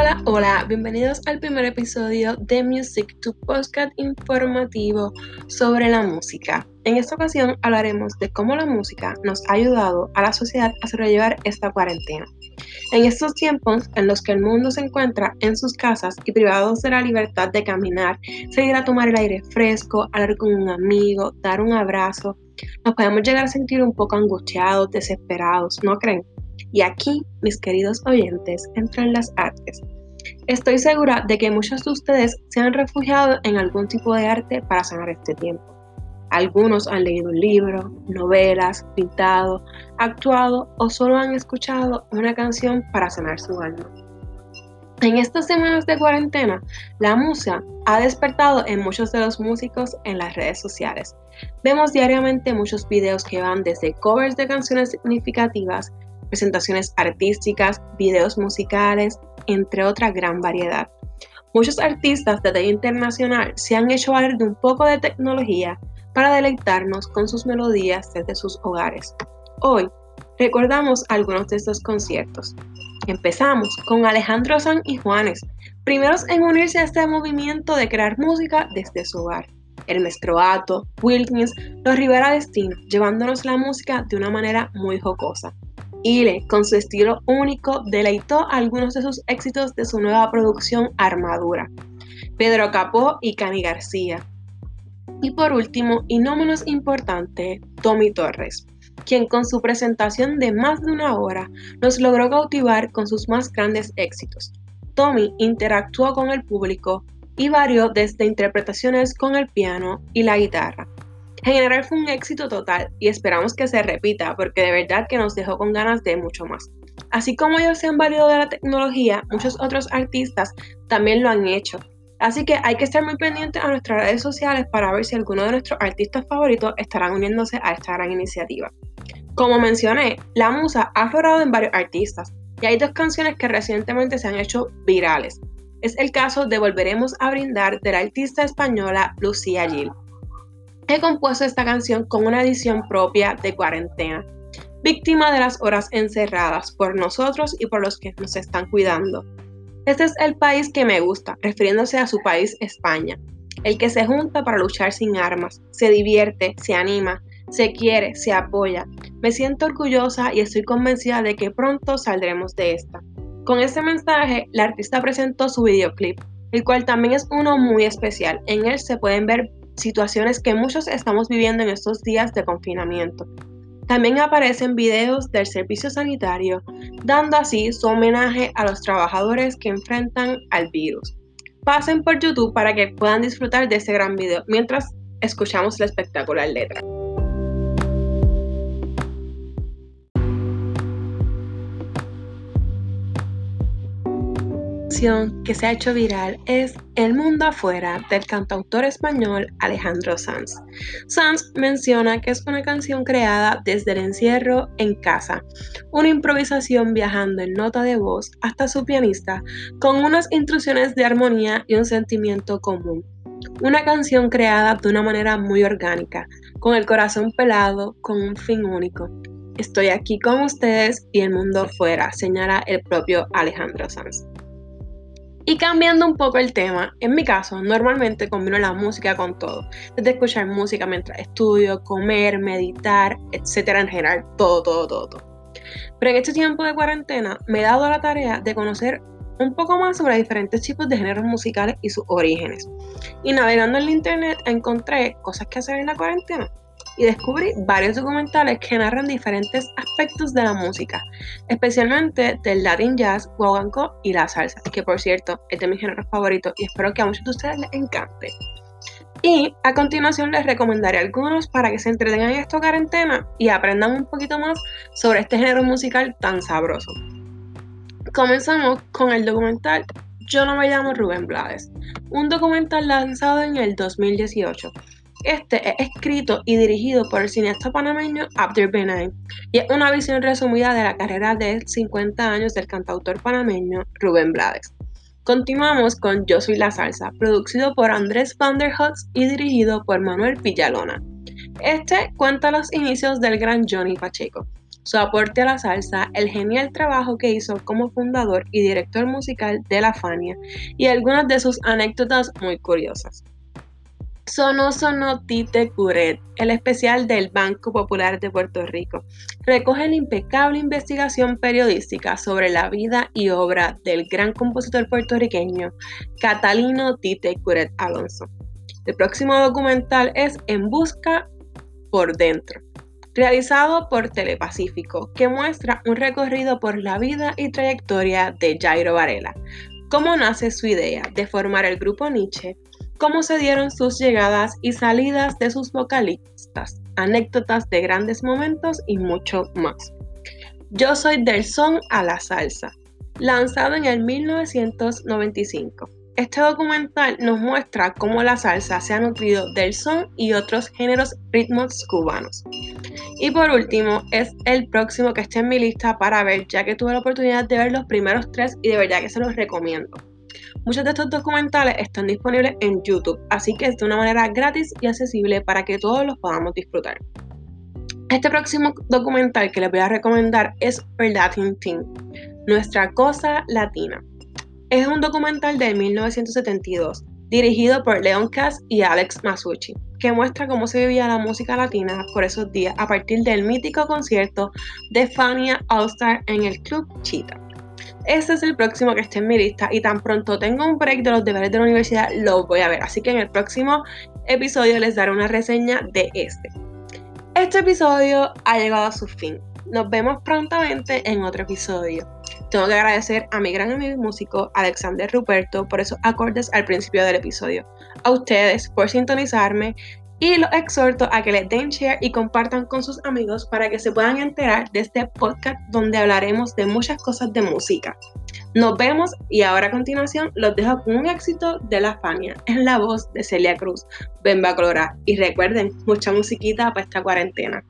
Hola, hola, bienvenidos al primer episodio de Music, tu podcast informativo sobre la música. En esta ocasión hablaremos de cómo la música nos ha ayudado a la sociedad a sobrellevar esta cuarentena. En estos tiempos en los que el mundo se encuentra en sus casas y privados de la libertad de caminar, salir a tomar el aire fresco, hablar con un amigo, dar un abrazo, nos podemos llegar a sentir un poco angustiados, desesperados, ¿no creen? Y aquí, mis queridos oyentes, entran las artes. Estoy segura de que muchos de ustedes se han refugiado en algún tipo de arte para sanar este tiempo. Algunos han leído un libro, novelas, pintado, actuado o solo han escuchado una canción para sanar su alma. En estas semanas de cuarentena, la música ha despertado en muchos de los músicos en las redes sociales. Vemos diariamente muchos videos que van desde covers de canciones significativas presentaciones artísticas, videos musicales, entre otra gran variedad. Muchos artistas de talla internacional se han hecho valer de un poco de tecnología para deleitarnos con sus melodías desde sus hogares. Hoy recordamos algunos de estos conciertos. Empezamos con Alejandro San y Juanes, primeros en unirse a este movimiento de crear música desde su hogar. Hermes Croato, Wilkins, los Rivera Destino, llevándonos la música de una manera muy jocosa. Ile, con su estilo único, deleitó algunos de sus éxitos de su nueva producción Armadura. Pedro Capó y Cani García. Y por último, y no menos importante, Tommy Torres, quien con su presentación de más de una hora nos logró cautivar con sus más grandes éxitos. Tommy interactuó con el público y varió desde interpretaciones con el piano y la guitarra, en general fue un éxito total y esperamos que se repita porque de verdad que nos dejó con ganas de mucho más. Así como ellos se han valido de la tecnología, muchos otros artistas también lo han hecho. Así que hay que estar muy pendientes a nuestras redes sociales para ver si alguno de nuestros artistas favoritos estarán uniéndose a esta gran iniciativa. Como mencioné, la musa ha aflorado en varios artistas y hay dos canciones que recientemente se han hecho virales. Es el caso de Volveremos a brindar de la artista española Lucía Gil. He compuesto esta canción con una edición propia de cuarentena, víctima de las horas encerradas por nosotros y por los que nos están cuidando. Este es el país que me gusta, refiriéndose a su país España, el que se junta para luchar sin armas, se divierte, se anima, se quiere, se apoya. Me siento orgullosa y estoy convencida de que pronto saldremos de esta. Con este mensaje, la artista presentó su videoclip, el cual también es uno muy especial. En él se pueden ver situaciones que muchos estamos viviendo en estos días de confinamiento. También aparecen videos del servicio sanitario, dando así su homenaje a los trabajadores que enfrentan al virus. Pasen por YouTube para que puedan disfrutar de ese gran video mientras escuchamos la espectacular letra. Que se ha hecho viral es El mundo afuera del cantautor español Alejandro Sanz. Sanz menciona que es una canción creada desde el encierro en casa, una improvisación viajando en nota de voz hasta su pianista con unas instrucciones de armonía y un sentimiento común. Una canción creada de una manera muy orgánica, con el corazón pelado, con un fin único. Estoy aquí con ustedes y el mundo afuera, señala el propio Alejandro Sanz. Y cambiando un poco el tema, en mi caso, normalmente combino la música con todo, desde escuchar música mientras estudio, comer, meditar, etcétera, en general, todo, todo, todo, todo. Pero en este tiempo de cuarentena me he dado la tarea de conocer un poco más sobre diferentes tipos de géneros musicales y sus orígenes. Y navegando en la internet encontré cosas que hacer en la cuarentena y descubrí varios documentales que narran diferentes aspectos de la música, especialmente del Latin jazz, guaguancó y la salsa, que por cierto es de mis géneros favoritos y espero que a muchos de ustedes les encante. Y a continuación les recomendaré algunos para que se entretengan en esta cuarentena y aprendan un poquito más sobre este género musical tan sabroso. Comenzamos con el documental Yo no me llamo Rubén Blades, un documental lanzado en el 2018 este es escrito y dirigido por el cineasta panameño Abder Benaim y es una visión resumida de la carrera de 50 años del cantautor panameño Rubén Blades. Continuamos con Yo Soy la Salsa, producido por Andrés Van der y dirigido por Manuel Villalona. Este cuenta los inicios del gran Johnny Pacheco, su aporte a la salsa, el genial trabajo que hizo como fundador y director musical de la Fania y algunas de sus anécdotas muy curiosas. Sono Sono Tite Curet, el especial del Banco Popular de Puerto Rico, recoge la impecable investigación periodística sobre la vida y obra del gran compositor puertorriqueño Catalino Tite Curet Alonso. El próximo documental es En Busca por Dentro, realizado por Telepacífico, que muestra un recorrido por la vida y trayectoria de Jairo Varela, cómo nace su idea de formar el grupo Nietzsche cómo se dieron sus llegadas y salidas de sus vocalistas, anécdotas de grandes momentos y mucho más. Yo soy del son a la salsa, lanzado en el 1995. Este documental nos muestra cómo la salsa se ha nutrido del son y otros géneros ritmos cubanos. Y por último, es el próximo que está en mi lista para ver, ya que tuve la oportunidad de ver los primeros tres y de verdad que se los recomiendo. Muchos de estos documentales están disponibles en YouTube, así que es de una manera gratis y accesible para que todos los podamos disfrutar. Este próximo documental que les voy a recomendar es Latin Team, Nuestra Cosa Latina. Es un documental de 1972, dirigido por Leon Cass y Alex Masucci, que muestra cómo se vivía la música latina por esos días a partir del mítico concierto de Fania All Star en el Club Cheetah. Ese es el próximo que esté en mi lista y tan pronto tengo un break de los deberes de la universidad, lo voy a ver. Así que en el próximo episodio les daré una reseña de este. Este episodio ha llegado a su fin. Nos vemos prontamente en otro episodio. Tengo que agradecer a mi gran amigo y músico Alexander Ruperto por esos acordes al principio del episodio. A ustedes por sintonizarme y los exhorto a que les den share y compartan con sus amigos para que se puedan enterar de este podcast donde hablaremos de muchas cosas de música. Nos vemos y ahora a continuación los dejo con un éxito de la Fania en la voz de Celia Cruz. Ven Clora y recuerden, mucha musiquita para esta cuarentena.